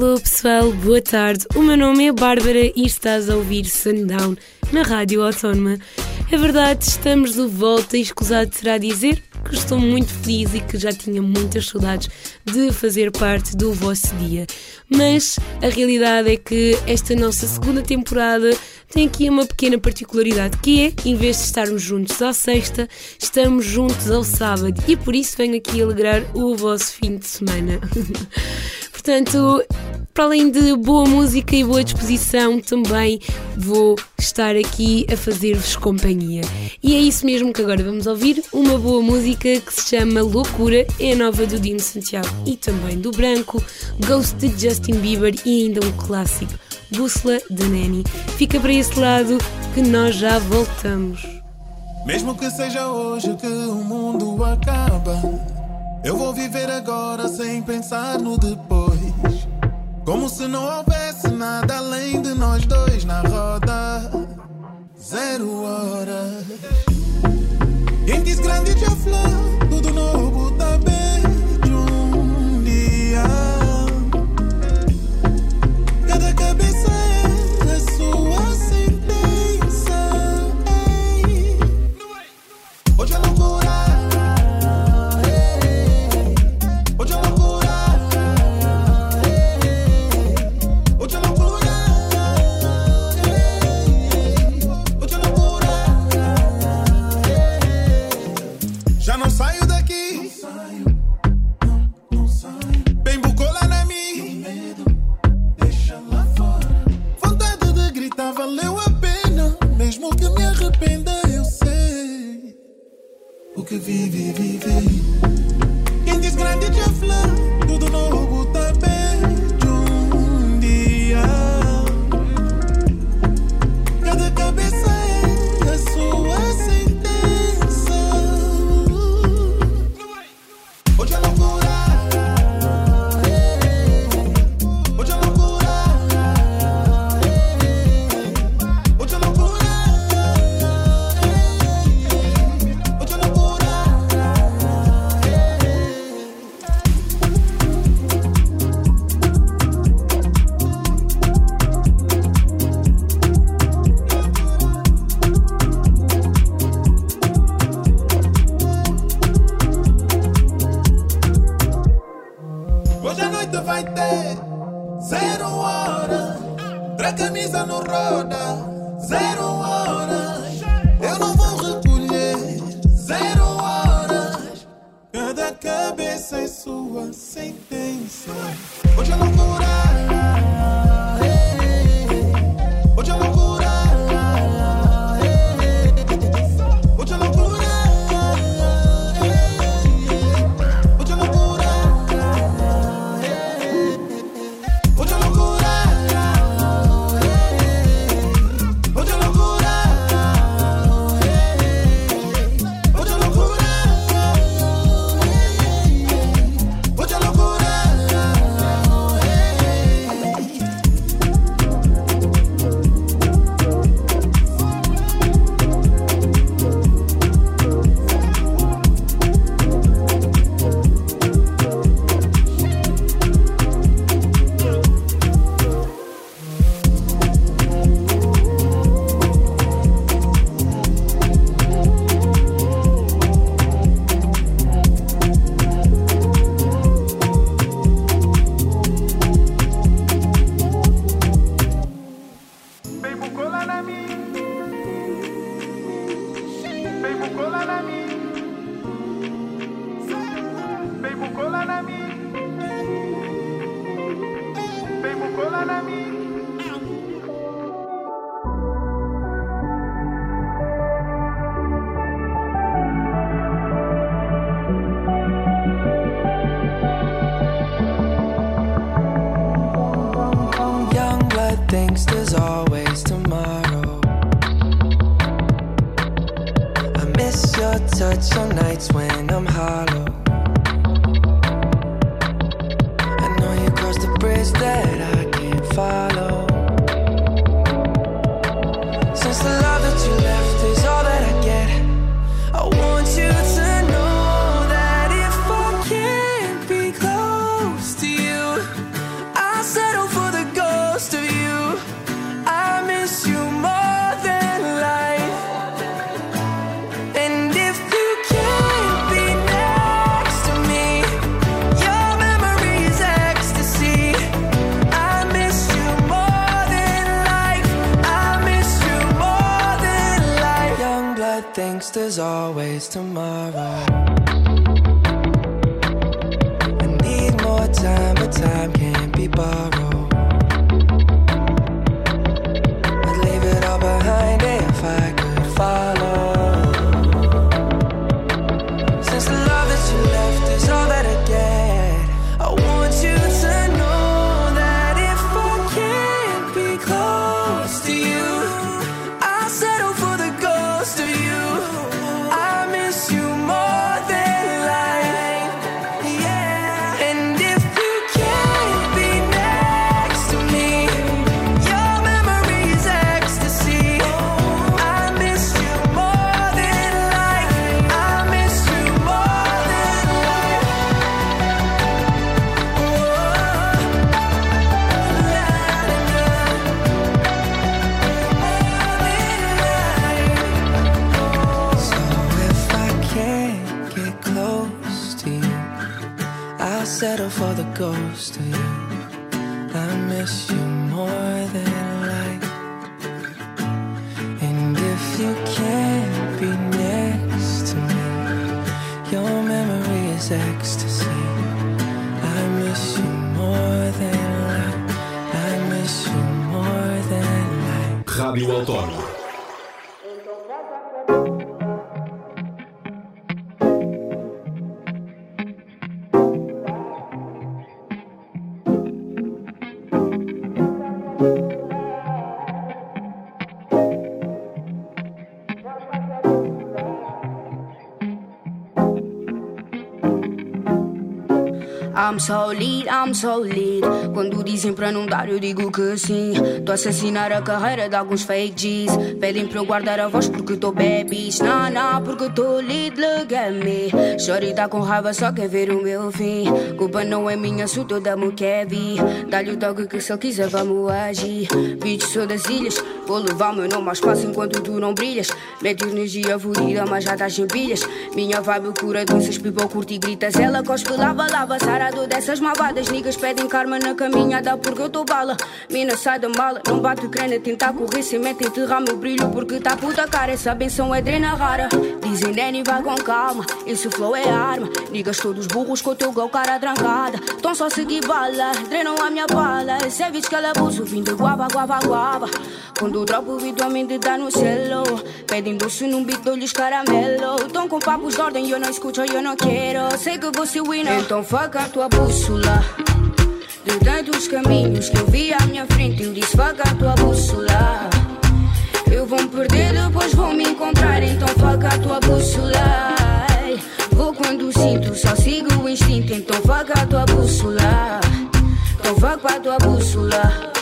Alô pessoal, boa tarde. O meu nome é Bárbara e estás a ouvir Sundown na Rádio Autónoma. É verdade, estamos de volta e escusado será dizer que estou muito feliz e que já tinha muitas saudades de fazer parte do vosso dia. Mas a realidade é que esta nossa segunda temporada tem aqui uma pequena particularidade que é, em vez de estarmos juntos à sexta, estamos juntos ao sábado e por isso venho aqui alegrar o vosso fim de semana. Portanto, para além de boa música e boa disposição, também vou estar aqui a fazer-vos companhia. E é isso mesmo que agora vamos ouvir, uma boa música que se chama Loucura, é nova do Dino Santiago e também do Branco, Ghost de Justin Bieber e ainda um clássico, Bússola de Nanny. Fica para esse lado que nós já voltamos. Mesmo que seja hoje que o mundo acaba, eu vou viver agora sem pensar no depois. Como se não houvesse nada além de nós dois na roda. Zero hora. Quem quis grande de flor, tudo novo tá bem de um dia. There's always tomorrow. I need more time, but time can't be borrowed. Rádio I'm so I'm so. Quando dizem para não dar, eu digo que sim. Tô a assassinar a carreira de alguns fake G's. Pedem para eu guardar a voz porque tô babies. Nah, nah, porque tô lead, look at me. Shorty tá com raiva, só quer ver o meu fim. Culpa não é minha, sou toda vir. Dá-lhe o toque que se quiser, vamos agir. Bitch, sou das ilhas. Vou levar meu nome ao espaço enquanto tu não brilhas. Mete energia fodida, mas já estás sem pilhas. Minha vibe cura doenças, people curte e gritas. Ela cospe, lava, lava, sarado dessas malvadas. Niggas pedem karma na caminhada porque eu tô bala. Mina sai da mala, não bate crena, tentar correr sem meta, enterrar meu brilho porque tá puta cara. Essa benção é drena rara. Dizem Danny, vai com calma, esse flow é arma. Niggas todos burros com o teu gol, cara trancada. Tão só seguir bala, drenam a minha bala. Esse é que ela abuso, vim de guava, guava, guava. Quando dropo habitualmente dá no celo. Pedem doce num beat, dou-lhes caramelo. Tão com papos de ordem, eu não escuto, eu não quero. Sei que você winner, então fuck a tua bússola. De tantos caminhos que eu vi à minha frente, eu disse fuck a tua bússola. Eu vou me perder, depois vou me encontrar, então fuck a tua bússola. Vou quando sinto, só sigo o instinto, então fuck a tua bússola. Então fuck a tua bússola.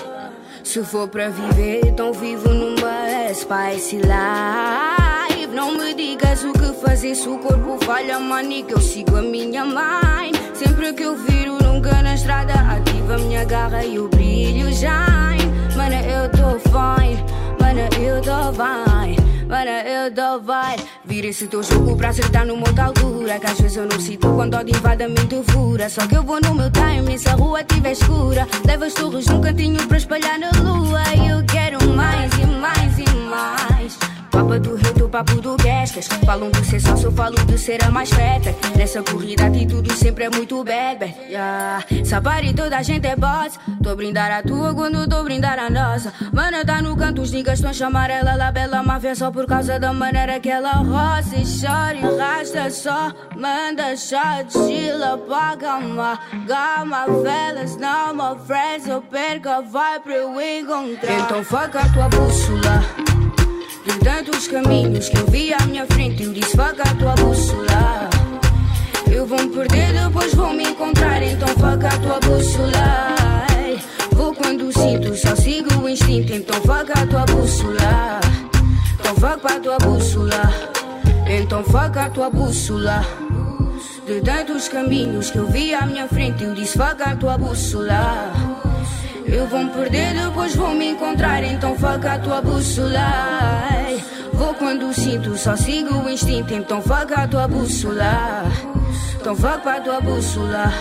Se for pra viver, então vivo numa spicy life. Não me digas o que fazer se o corpo falha, manica. Eu sigo a minha mind. Sempre que eu viro, nunca na estrada, ativa a minha garra e o brilho shine. Mana, eu tô fine. Mana, eu tô fine. Mana, eu tô fine. Vira esse teu jogo pra acertar numa outra altura. Que às vezes eu não sinto quando a invade mente fura. Só que eu vou no meu time, a rua tiver escura. Leva as torres num cantinho pra espalhar na lua. Eu quero mais e mais e mais. Papa do rei, do papo do Guescas. Falam de ser sócio, falo de ser a mais feta. Nessa corrida, a atitude sempre é muito bad. Yeah. Sabari, toda a gente é boss. Tô brindar a tua quando tô brindar a nossa. Mana tá no canto, os niggas estão a chamar ela bela máfia só por causa da maneira que ela roça e chora e rasta só. Manda shot, chila, paga uma gama, velas, não, my friends. Eu perco pra eu encontrar. Então fuck a tua bússola. De tantos caminhos que eu vi à minha frente, eu disse fuck a tua bússola. Eu vou me perder, depois vou me encontrar, então fuck a tua bússola. Vou quando sinto, só sigo o instinto, então fuck a tua bússola. Então fuck a tua bússola. Então fuck a tua bússola. De tantos caminhos que eu vi à minha frente, eu disse fuck a tua bússola. Eu vou me perder, depois vou me encontrar, então fuck a tua bússola. Vou quando sinto, só sigo o instinto, então fuck a tua bússola. Então fuck a tua bússola.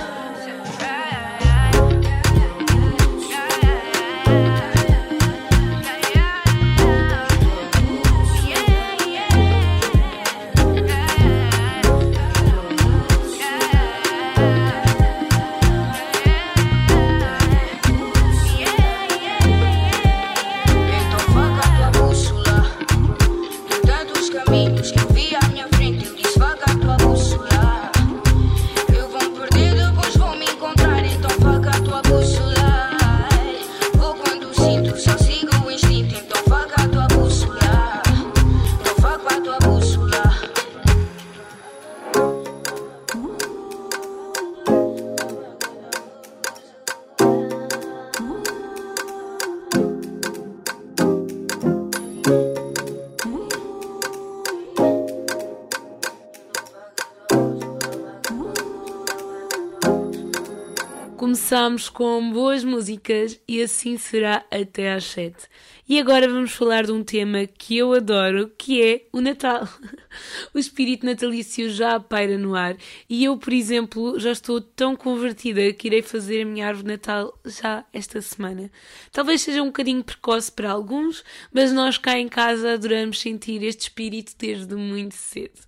Começámos com boas músicas e assim será até às 7. E agora vamos falar de um tema que eu adoro, que é o Natal. O espírito natalício já paira no ar e eu, por exemplo, já estou tão convertida que irei fazer a minha árvore Natal já esta semana. Talvez seja um bocadinho precoce para alguns, mas nós cá em casa adoramos sentir este espírito desde muito cedo.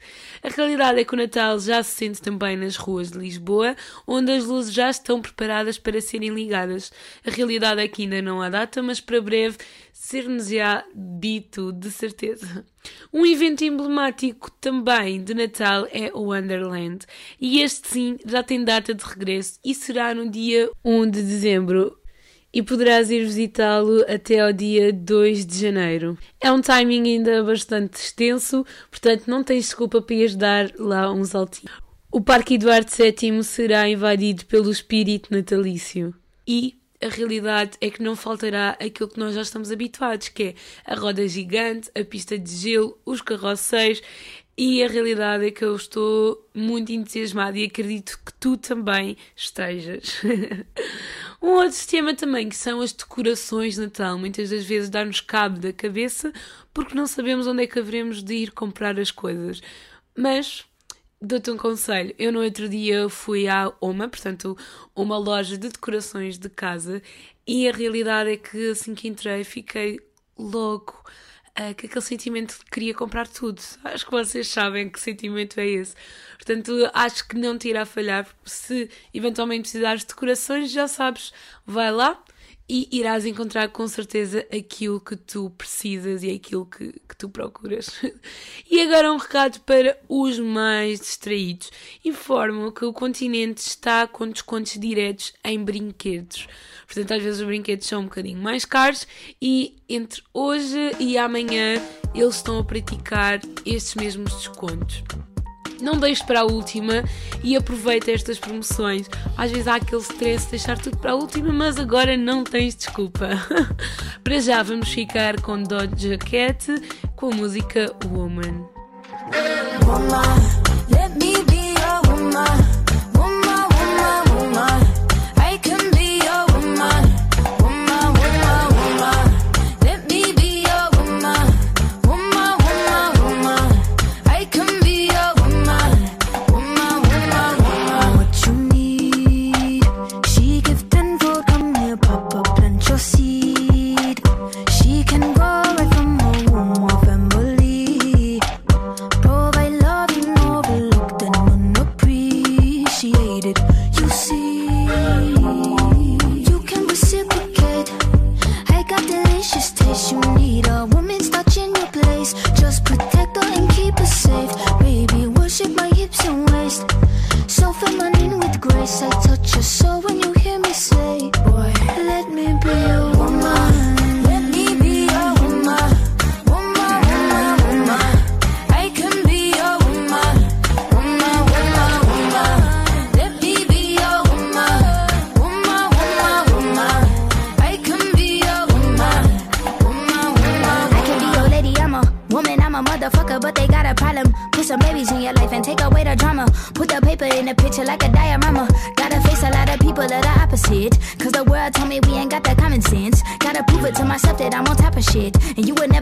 A realidade é que o Natal já se sente também nas ruas de Lisboa, onde as luzes já estão preparadas para serem ligadas. A realidade é que ainda não há data, mas para breve ser-nos-á dito de certeza. Um evento emblemático também de Natal é o Wonderland, e este sim já tem data de regresso e será no dia 1 de dezembro. E poderás ir visitá-lo até ao dia 2 de janeiro. É um timing ainda bastante extenso, portanto não tens desculpa para ires dar lá um saltinho. O Parque Eduardo VII será invadido pelo espírito natalício. E a realidade é que não faltará aquilo que nós já estamos habituados, que é a roda gigante, a pista de gelo, os carroceiros, e a realidade é que eu estou muito entusiasmada e acredito que tu também estejas. um outro tema também que são as decorações de Natal. Muitas das vezes dá-nos cabo da cabeça porque não sabemos onde é que haveremos de ir comprar as coisas. Mas dou-te um conselho. Eu no outro dia fui à OMA, portanto, uma loja de decorações de casa, e a realidade é que assim que entrei fiquei logo uh, com aquele sentimento de que queria comprar tudo. Acho que vocês sabem que sentimento é esse. Portanto, acho que não te irá falhar. Se eventualmente precisares de decorações, já sabes, vai lá e irás encontrar com certeza aquilo que tu precisas e aquilo que, que tu procuras. e agora um recado para os mais distraídos. Informo que o continente está com descontos diretos em brinquedos. Portanto, às vezes os brinquedos são um bocadinho mais caros e entre hoje e amanhã eles estão a praticar estes mesmos descontos. Não deixes para a última e aproveita estas promoções. Às vezes há aquele stress de deixar tudo para a última, mas agora não tens desculpa. para já vamos ficar com Doja Cat com a música Woman. Woman, let me be woman. protect her and keep safe. Baby, worship my hips and waist. With grace.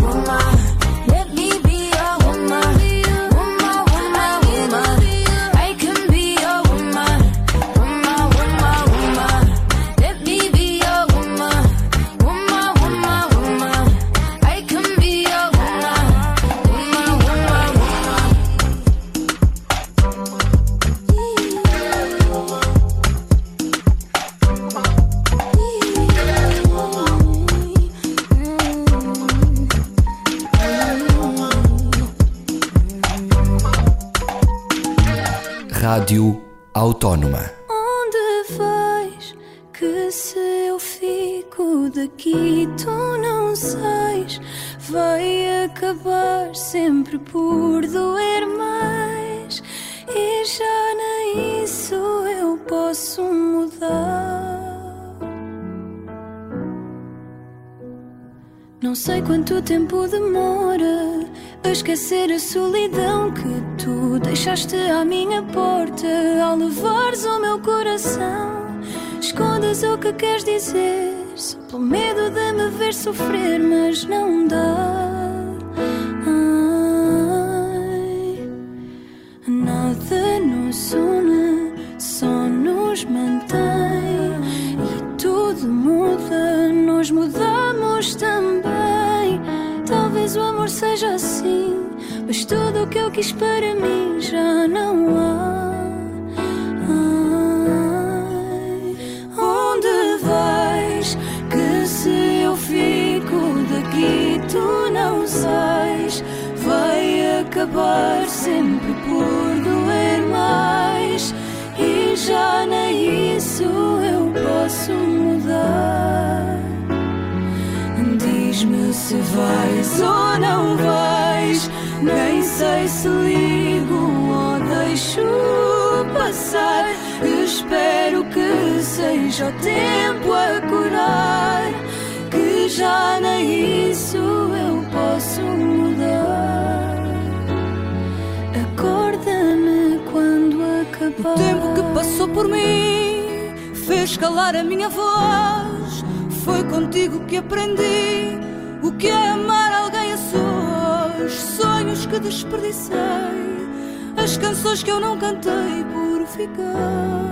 Woman. Rádio Autónoma. Onde vais que daqui, tu não sais. Vai acabar sempre por doer mais. E já nem isso eu posso mudar. Não sei quanto tempo demora a esquecer a solidão que tu deixaste à minha porta ao levares o meu coração. Escondas o que queres dizer, só pelo medo de me ver sofrer, mas não dá. Ai, nada nos une, só nos mantém e tudo muda, nós mudamos também. Talvez o amor seja assim, tudo o que eu quis para mim já não há. Ai, onde vais? Que se eu fico daqui, tu não sais. Vai acabar sempre por doer mais. E já nem isso eu posso mudar. Diz-me se vais ou não vais. Nem sei se ligo ou deixo passar. Espero que seja o tempo a curar. Que já nem isso eu posso mudar. Acorda-me quando acabar. O tempo que passou por mim fez calar a minha voz. Foi contigo que aprendi o que é amar que desperdicei, as canções que eu não cantei por ficar.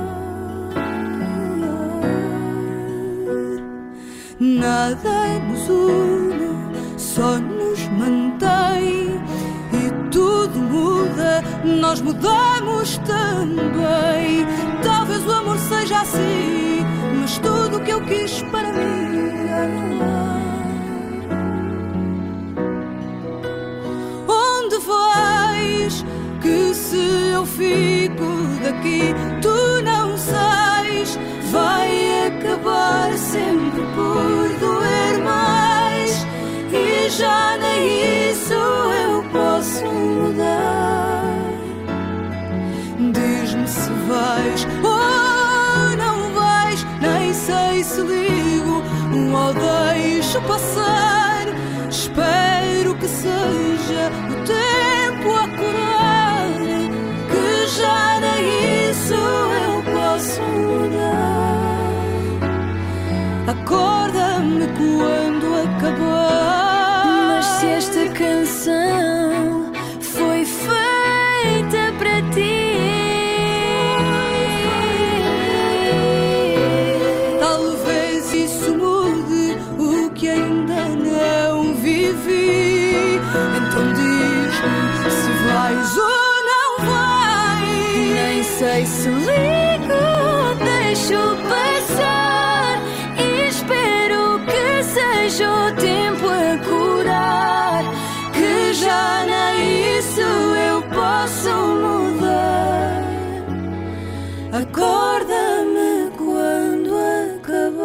Nada nos une, só nos mantém. E tudo muda, nós mudamos também. Talvez o amor seja assim, mas tudo o que eu quis para mim já não fico daqui, tu não sais. Vai acabar sempre por doer mais. E já nem isso eu posso mudar. Diz-me se vais ou não vais. Nem sei se ligo ou deixo passar. Espero Mas se Acorda-me quando acabar.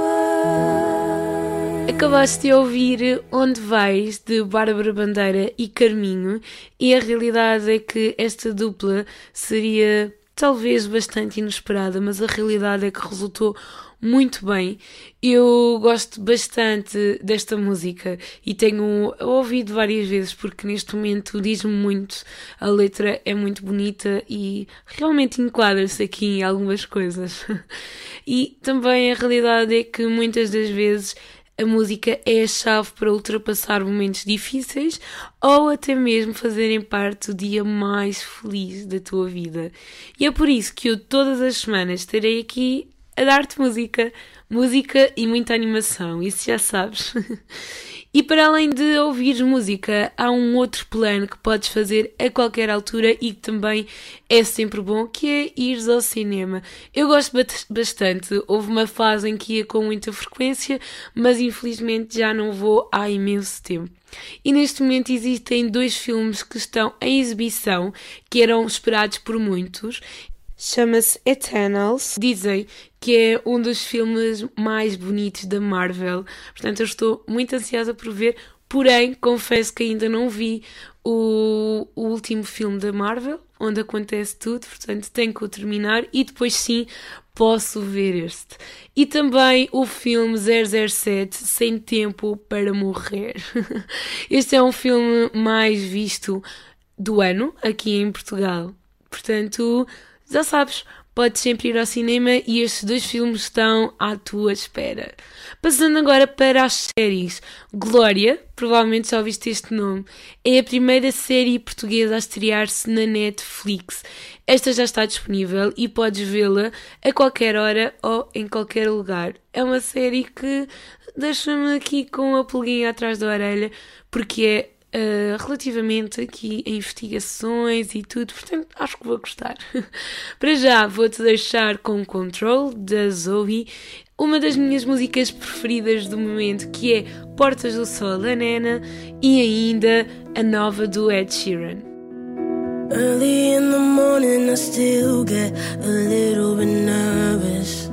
Acabaste de ouvir Onde Vais, de Bárbara Bandeira e Carminho, e a realidade é que esta dupla seria talvez bastante inesperada, mas a realidade é que resultou muito bem. Eu gosto bastante desta música e tenho ouvido várias vezes porque neste momento diz-me muito. A letra é muito bonita e realmente enquadra-se aqui em algumas coisas. E também a realidade é que muitas das vezes a música é a chave para ultrapassar momentos difíceis ou até mesmo fazerem parte do dia mais feliz da tua vida. E é por isso que eu todas as semanas estarei aqui a dar-te música, música e muita animação, isso já sabes. E para além de ouvir música, há um outro plano que podes fazer a qualquer altura e que também é sempre bom, que é ires ao cinema. Eu gosto bastante, houve uma fase em que ia com muita frequência, mas infelizmente já não vou há imenso tempo. E neste momento existem dois filmes que estão em exibição, que eram esperados por muitos. chama-se Eternals. Dizem que é um dos filmes mais bonitos da Marvel. Portanto, eu estou muito ansiosa por ver. Porém, confesso que ainda não vi o, o último filme da Marvel, onde acontece tudo, portanto tenho que o terminar e depois sim posso ver este. E também o filme 007 Sem Tempo para Morrer. Este é um filme mais visto do ano aqui em Portugal. Portanto, já sabes, podes sempre ir ao cinema e estes dois filmes estão à tua espera. Passando agora para as séries. Glória, provavelmente já ouviste este nome, é a primeira série portuguesa a estrear-se na Netflix. Esta já está disponível e podes vê-la a qualquer hora ou em qualquer lugar. É uma série que deixa-me aqui com a pulguinha atrás da orelha porque é uh, relativamente aqui a investigações e tudo, portanto acho que vou gostar. Para já vou-te deixar com Control da Zoe, uma das minhas músicas preferidas do momento, que é Portas do Sol da Nena e ainda a nova do Ed Sheeran. Early in the morning, I still get a little bit nervous.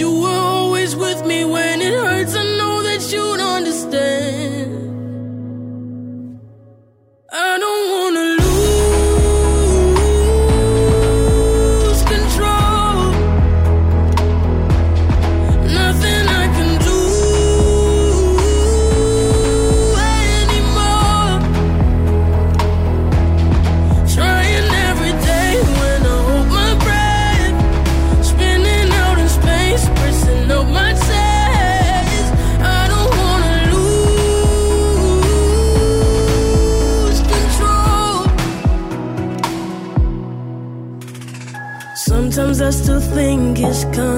You were always with me when it hurts. I know that you'd understand. I don't wanna think it's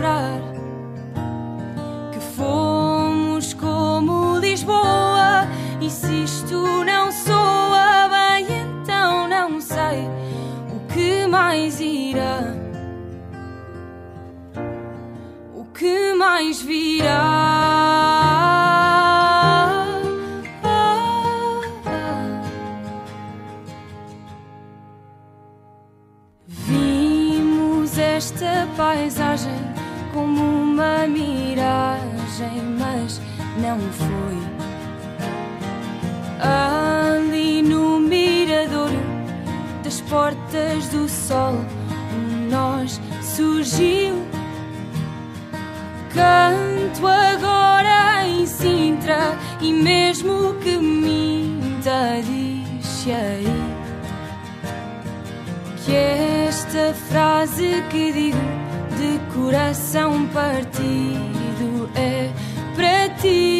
lembrar que fomos como Lisboa. E se isto não soa bem, então não sei o que mais irá. O que mais virá? Esta paisagem não foi. Ali no miradouro das portas do sol, um nós surgiu. Canto agora em Sintra e mesmo que minta, diz aí que esta frase que digo de coração partido é para ti.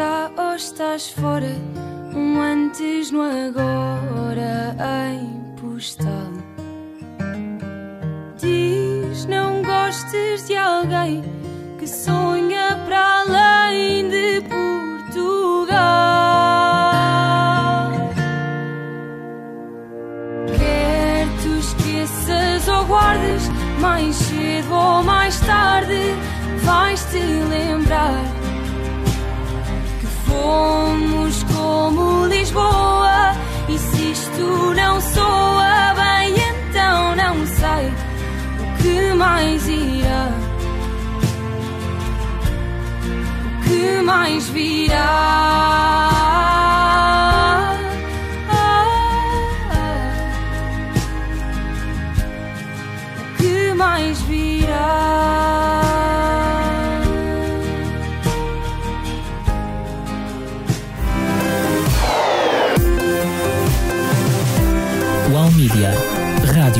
Cá ou estás fora? Um antes no agora em postal. Diz não gostes de alguém que sonha para além de Portugal. Quer tu esqueças ou guardes, mais cedo ou mais tarde, vais-te lembrar isto não soa bem, então não sei o que mais irá. O que mais virá?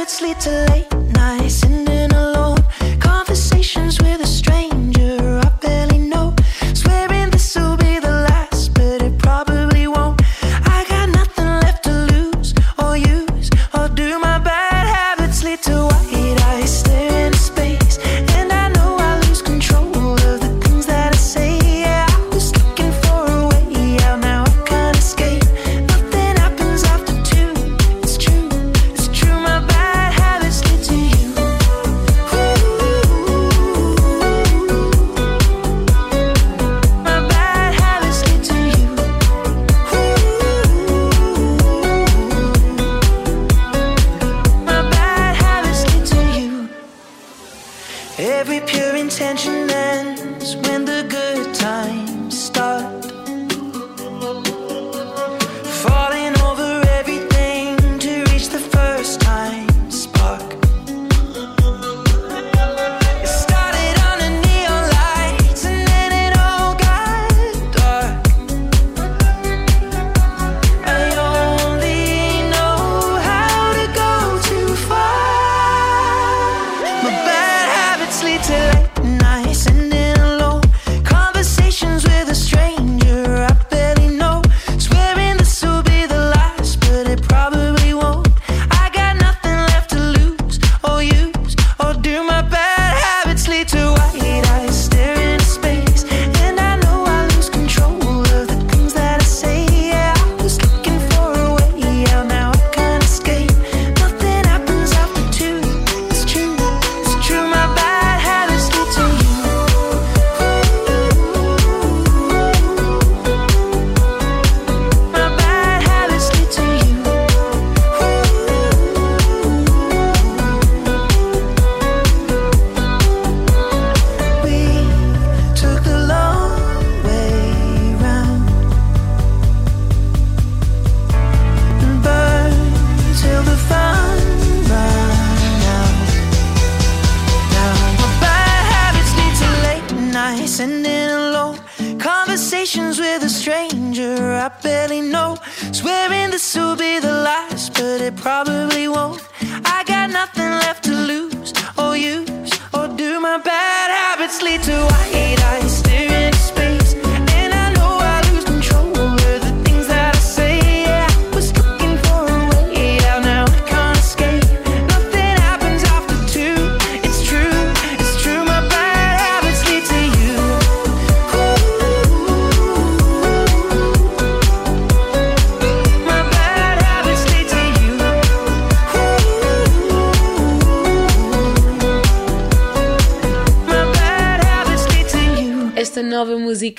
Habits lead to late nights,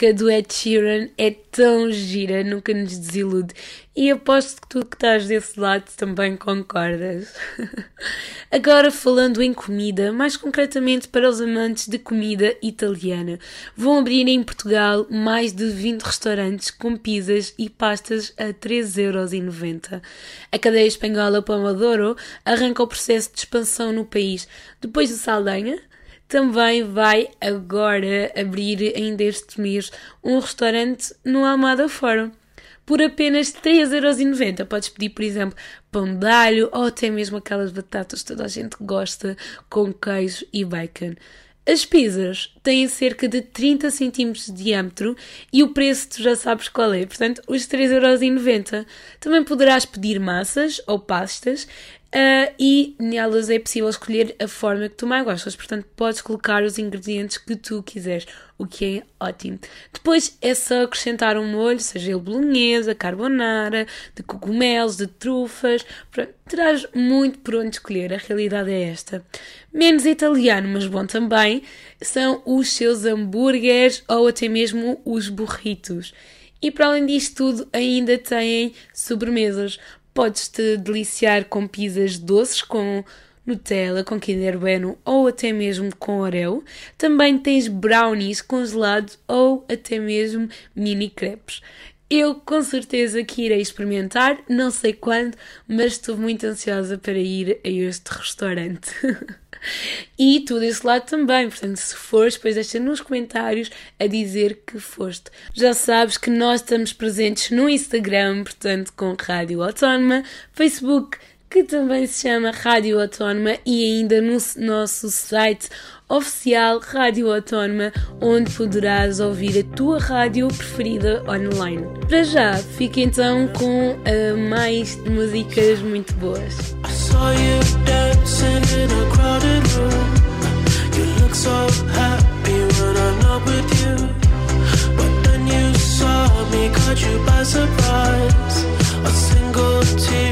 música do Ed Sheeran é tão gira, nunca nos desilude. E aposto que tu que estás desse lado também concordas. Agora falando em comida, mais concretamente para os amantes de comida italiana, vão abrir em Portugal mais de 20 restaurantes com pizzas e pastas a 3,90€. A cadeia espanhola Pomodoro arranca o processo de expansão no país. Depois de Saldanha, também vai agora abrir ainda este mês um restaurante no Almada Fórum. Por apenas 3,90€ podes pedir, por exemplo, pão de alho ou até mesmo aquelas batatas que toda a gente gosta com queijo e bacon. As pizzas têm cerca de 30 cm de diâmetro e o preço tu já sabes qual é, portanto, os 3,90€. Também poderás pedir massas ou pastas ah, e nelas é possível escolher a forma que tu mais gostas, portanto, podes colocar os ingredientes que tu quiseres, o que é ótimo. Depois é só acrescentar um molho, seja ele bolonhesa, carbonara, de cogumelos, de trufas, pronto, terás muito por onde escolher, a realidade é esta. Menos italiano, mas bom também, são os seus hambúrgueres ou até mesmo os burritos. E para além disto tudo, ainda têm sobremesas. Podes-te deliciar com pizzas doces com Nutella, com Kinder Bueno ou até mesmo com Oreo. Também tens brownies congelados ou até mesmo mini crepes. Eu com certeza que irei experimentar, não sei quando, mas estou muito ansiosa para ir a este restaurante. e tu desse lado também, portanto, se fores, depois deixa nos comentários a dizer que foste. Já sabes que nós estamos presentes no Instagram, portanto, com Rádio Autónoma, Facebook, que também se chama Rádio Autónoma, e ainda no nosso site oficial Rádio Autónoma, onde poderás ouvir a tua rádio preferida online. Para já, fica então com ah, mais músicas muito boas. Caught you by surprise. A single teardrop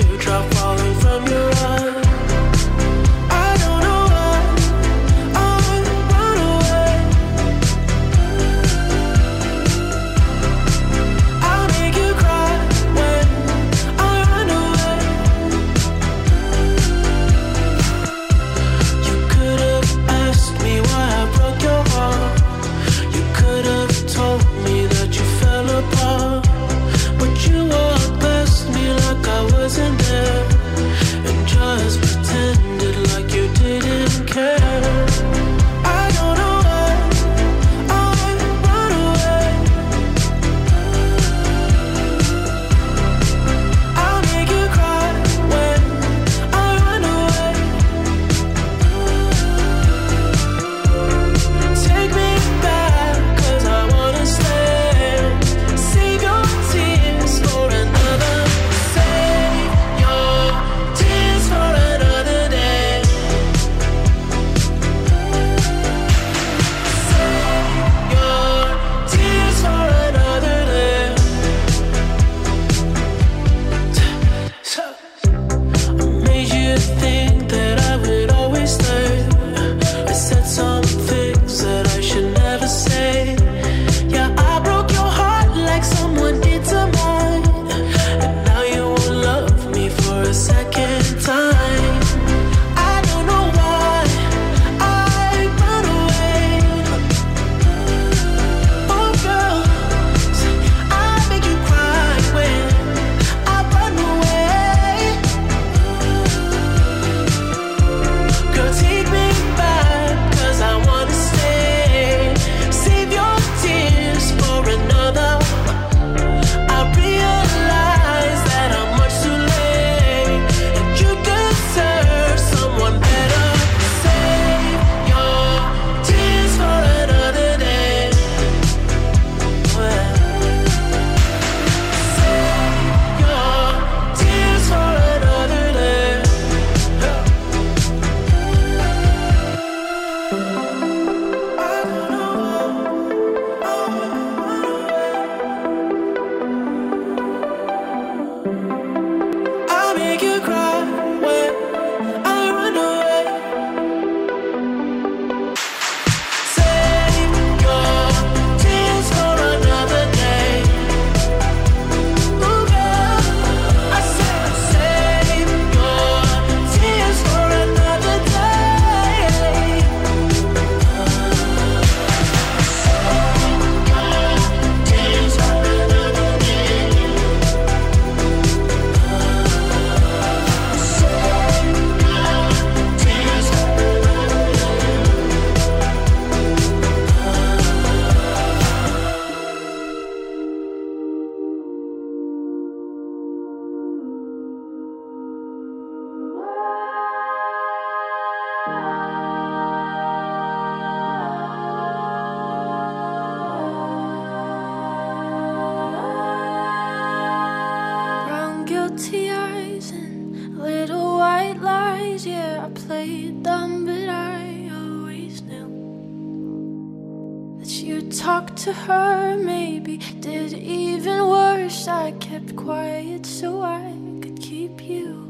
to her, maybe did even worse. I kept quiet so I could keep you.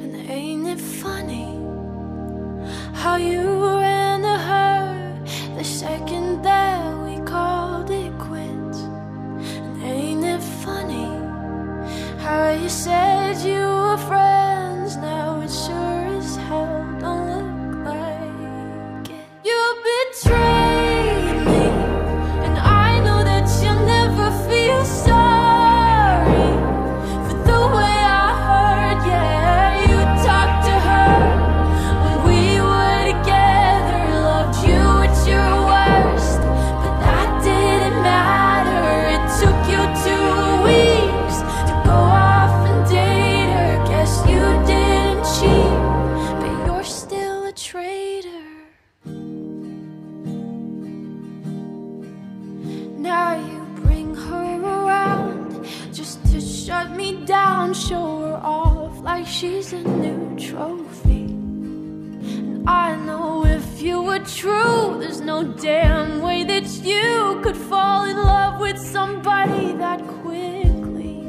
And ain't it funny how you ran to her the second that we called it quits? And ain't it funny how you said you no damn way that you could fall in love with somebody that quickly.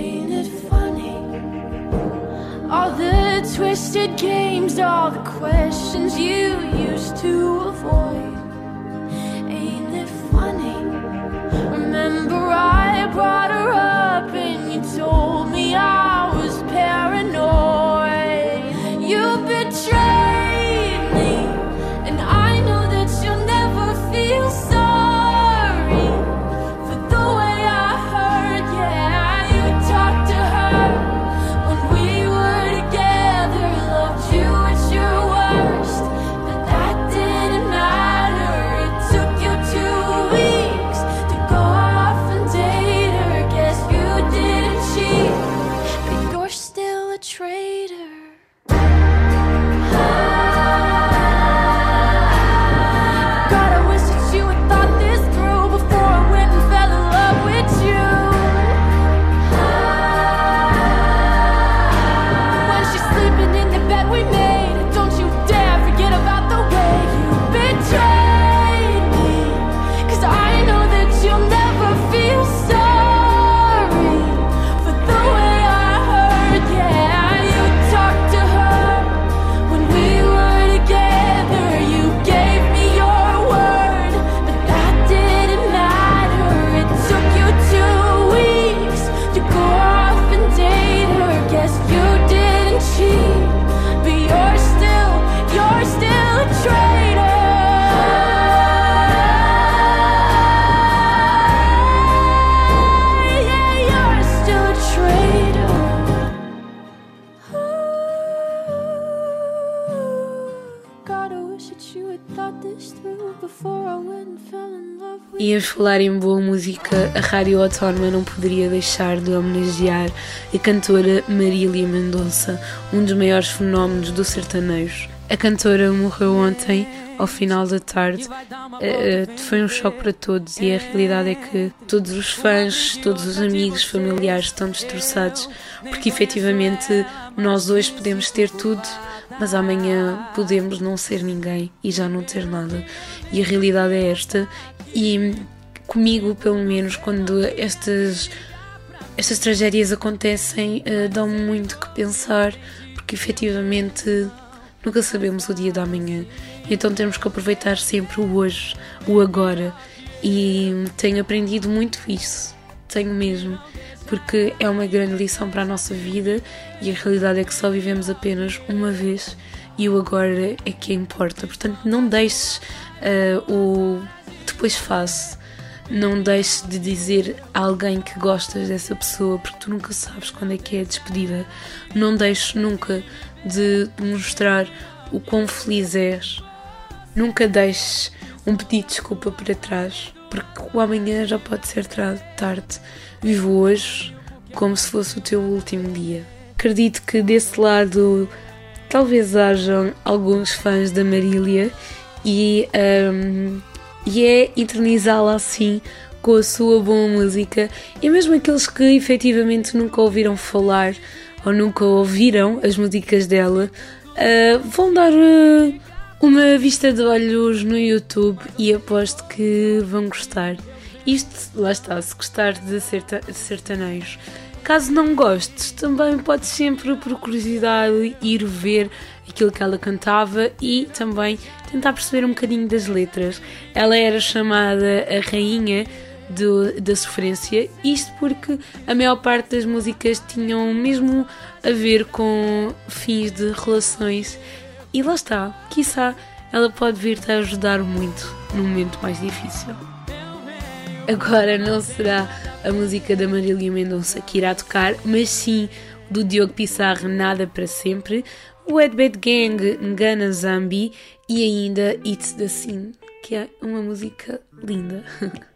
Ain't it funny? All the twisted games, all the questions you used to avoid. Ain't it funny? Remember, I brought Rádio Autónoma não poderia deixar de homenagear a cantora Marília Mendonça, um dos maiores fenómenos do sertanejo. A cantora morreu ontem, ao final da tarde. Eh, eh, Foi um choque para todos e a realidade é que todos os fãs, todos os amigos, familiares estão destroçados porque efetivamente nós hoje podemos ter tudo, mas amanhã podemos não ser ninguém e já não ter nada. E a realidade é esta. E comigo, pelo menos, quando estas, estas tragédias acontecem, eh, dão-me muito que pensar, porque efetivamente nunca sabemos o dia da manhã. Então temos que aproveitar sempre o hoje, o agora. E tenho aprendido muito isso, tenho mesmo, porque é uma grande lição para a nossa vida e a realidade é que só vivemos apenas uma vez e o agora é que importa. Portanto, não deixes ah, o depois faço. Não deixes de dizer a alguém que gostas dessa pessoa, porque tu nunca sabes quando é que é a despedida. Não deixes nunca de mostrar o quão feliz és. Nunca deixes um pedido de desculpa para trás, porque o amanhã já pode ser tarde. Vivo hoje como se fosse o teu último dia. Acredito que desse lado talvez hajam alguns fãs da Marília e, hum, e é eternizá-la assim com a sua boa música e mesmo aqueles que efetivamente nunca ouviram falar ou nunca ouviram as músicas dela ah, vão dar ah, Uma vista de olhos no YouTube e aposto que vão gostar. Isto, lá está, se gostar de serta sertanejos. Caso não gostes, também podes sempre, por curiosidade, ir ver aquilo que ela cantava e também tentar perceber um bocadinho das letras. Ela era chamada a rainha do, da sofrência, isto porque a maior parte das músicas tinham mesmo a ver com fins de relações e lá está, quiçá ela pode vir-te a ajudar muito num momento mais difícil. Agora não será a música da Marília Mendonça que irá tocar, mas sim do Diogo Pissarro Nada para Sempre, o Ed Bad Gang Ngana Zambi e ainda It's the Scene, que é uma música linda.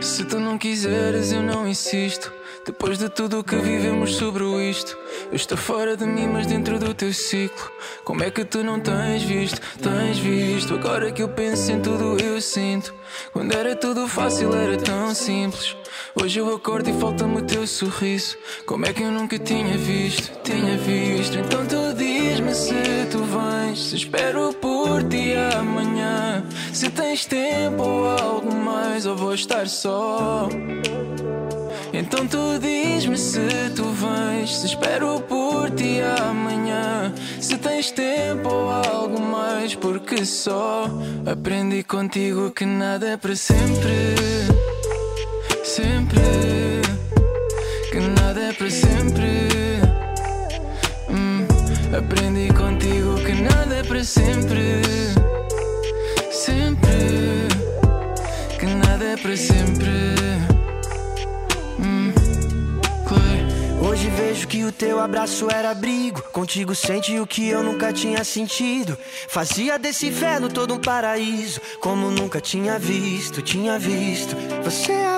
Se tu não quiseres, eu não insisto. Depois de tudo o que vivemos sobre isto, eu estou fora de mim, mas dentro do teu ciclo. Como é que tu não tens visto? Tens visto? Agora que eu penso em tudo, eu sinto. Quando era tudo fácil, era tão simples. Hoje eu acordo e falta-me o teu sorriso. Como é que eu nunca tinha visto? Tinha visto. Então tu diz-me se tu vens. Se espero por ti amanhã. Se tens tempo ou algo mais, ou vou estar só. Então tu diz-me se tu vens, se espero por ti amanhã, se tens tempo ou algo mais, porque só aprendi contigo que nada é para sempre, sempre, que nada é para sempre. Hum, aprendi contigo que nada é para sempre, sempre, que nada é para sempre. Hoje vejo que o teu abraço era abrigo. Contigo sente o que eu nunca tinha sentido. Fazia desse inferno todo um paraíso. Como nunca tinha visto, tinha visto. Você é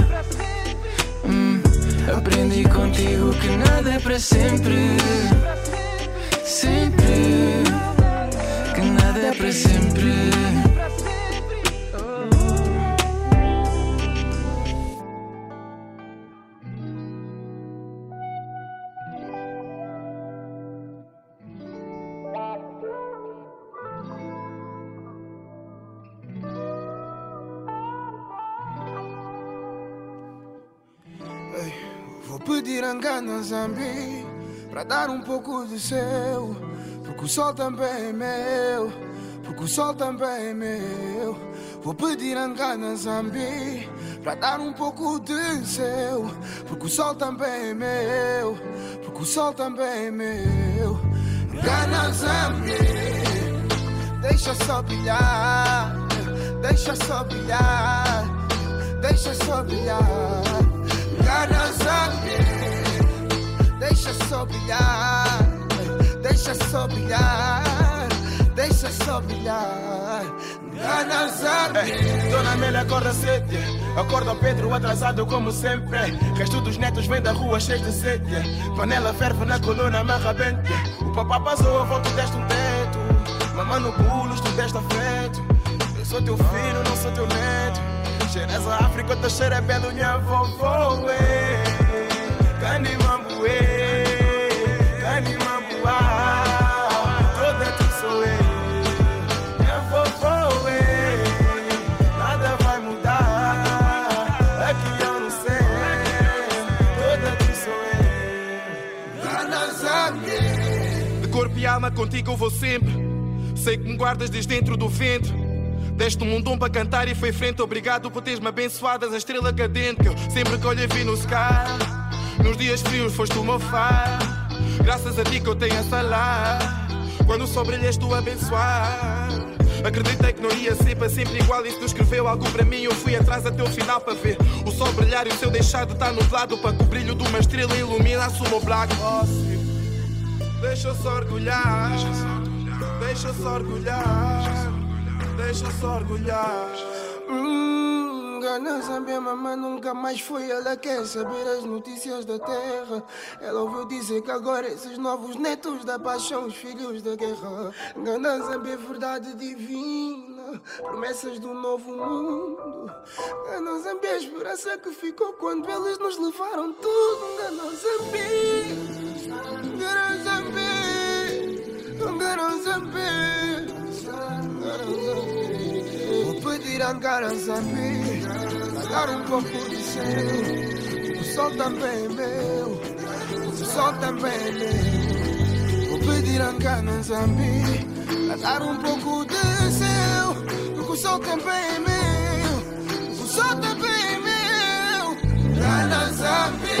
Aprendi contigo que nada é para sempre. Sempre, que nada é para sempre. Vou pedir engano Zambi Pra dar um pouco de seu Porque o sol também é meu Porque o sol também é meu. Vou pedir engano Zambi Pra dar um pouco de seu Porque o sol também é meu Porque o sol também é meu. Engana Zambi Deixa só brilhar Deixa só brilhar Deixa só brilhar Zambi Deixa só brilhar, deixa só brilhar, deixa só brilhar. Ei, Dona Amélia acorda sede Acorda o Pedro atrasado como sempre Resto dos netos vem da rua cheios de sede Panela ferve na coluna, amarra bente O papá passou, a volta deste um teto. Mamãe no pulos, tu deste afeto. Eu sou teu filho, não sou teu neto. Cheiras a África, teu cheiro é belo, minha vovó. Cani mambuê, cani. Toda tu sou eu, minha vovó, ué. Nada vai mudar, aqui eu não sei. Toda tu sou eu. De corpo e alma contigo eu vou sempre. Sei que me guardas desde dentro do ventre. Deste-me um para cantar e foi frente. Obrigado por teres-me abençoado, a estrela cadente que eu sempre que olho vi no sky. Nos dias frios foste o meu far. Graças a ti que eu tenho essa lá. Quando o sol brilha, és tu a abençoar. Acreditei que não ia ser para sempre igual. E se tu escreveu algo para mim, eu fui atrás até o final para ver o sol brilhar e o seu deixar de estar nublado. Para que o brilho de uma estrela iluminasse o meu black. Deixa eu só orgulhar. Deixa eu só orgulhar. Deixa eu só orgulhar. Hum, Gana Zambia, mamãe nunca mais foi. Ela quer saber as notícias da terra. Ela ouviu dizer que agora esses novos netos da paz são os filhos da guerra. Gana Zambia, verdade divina. Promessas do novo mundo. Gana Zambia, a esperança que ficou quando eles nos levaram tudo. Gana Zambia. Gana Zambia. Gana Zambia. Vou pedir a Garanzambi Dar um pouco de seu O sol também é meu O sol também é meu Vou pedir a Garanzambi Dar um pouco de seu Porque o sol também é meu O sol também é meu Garanzambi Deixa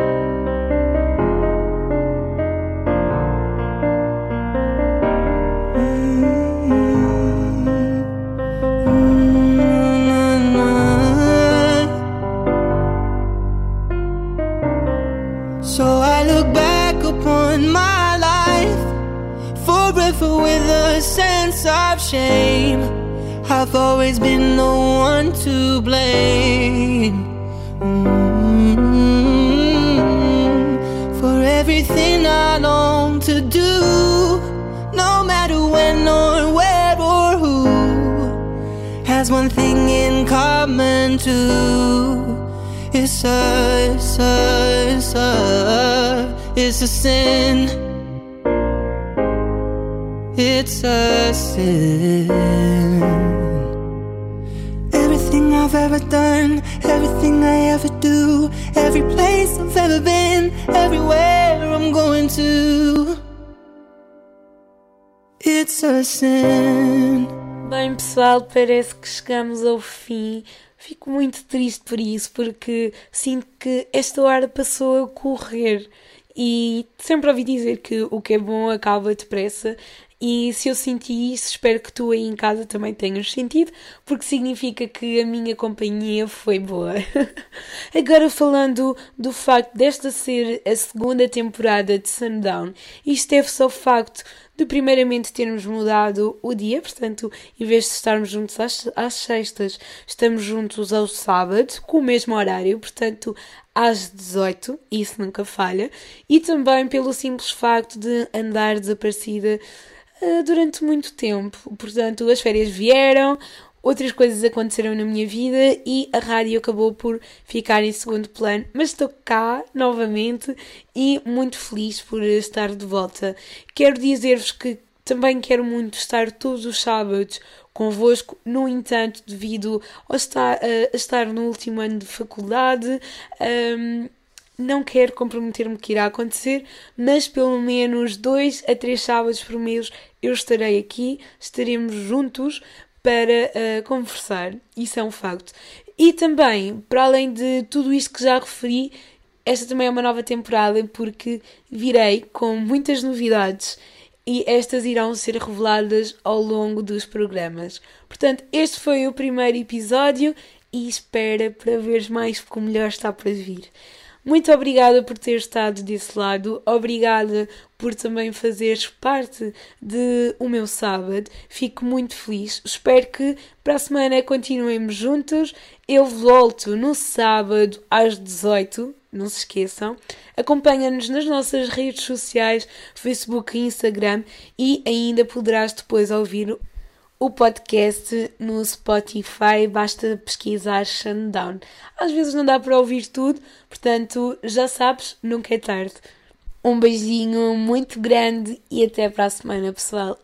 Parece que chegamos ao fim. Fico muito triste por isso, porque sinto que esta hora passou a correr. E sempre ouvi dizer que o que é bom acaba depressa. E se eu senti isso, espero que tu aí em casa também tenhas sentido, porque significa que a minha companhia foi boa. Agora falando do facto desta ser a segunda temporada de Sundown, isto deve-se ao facto de primeiramente termos mudado o dia, portanto, em vez de estarmos juntos às, às sextas, estamos juntos ao sábado, com o mesmo horário, portanto, às 18, isso nunca falha, e também pelo simples facto de andar desaparecida uh, durante muito tempo. Portanto, as férias vieram, outras coisas aconteceram na minha vida e a rádio acabou por ficar em segundo plano, mas estou cá novamente e muito feliz por estar de volta. Quero dizer-vos que também quero muito estar todos os sábados convosco, no entanto, devido a estar, a estar no último ano de faculdade, um, não quero comprometer-me que irá acontecer, mas pelo menos dois a três sábados por mês eu estarei aqui, estaremos juntos para uh, conversar, isso é um facto. E também, para além de tudo isto que já referi, esta também é uma nova temporada porque virei com muitas novidades e estas irão ser reveladas ao longo dos programas. Portanto, este foi o primeiro episódio e espera para ver mais porque o melhor está para vir. Muito obrigada por ter estado desse lado, obrigada por também fazeres parte de o meu sábado. Fico muito feliz. Espero que para a semana continuemos juntos. Eu volto no sábado às 18, não se esqueçam. Acompanha-nos nas nossas redes sociais, Facebook e Instagram e ainda poderás depois ouvir o podcast no Spotify, basta pesquisar Sundown. Às vezes não dá para ouvir tudo, portanto, já sabes, nunca é tarde. Um beijinho muito grande e até para a semana, pessoal.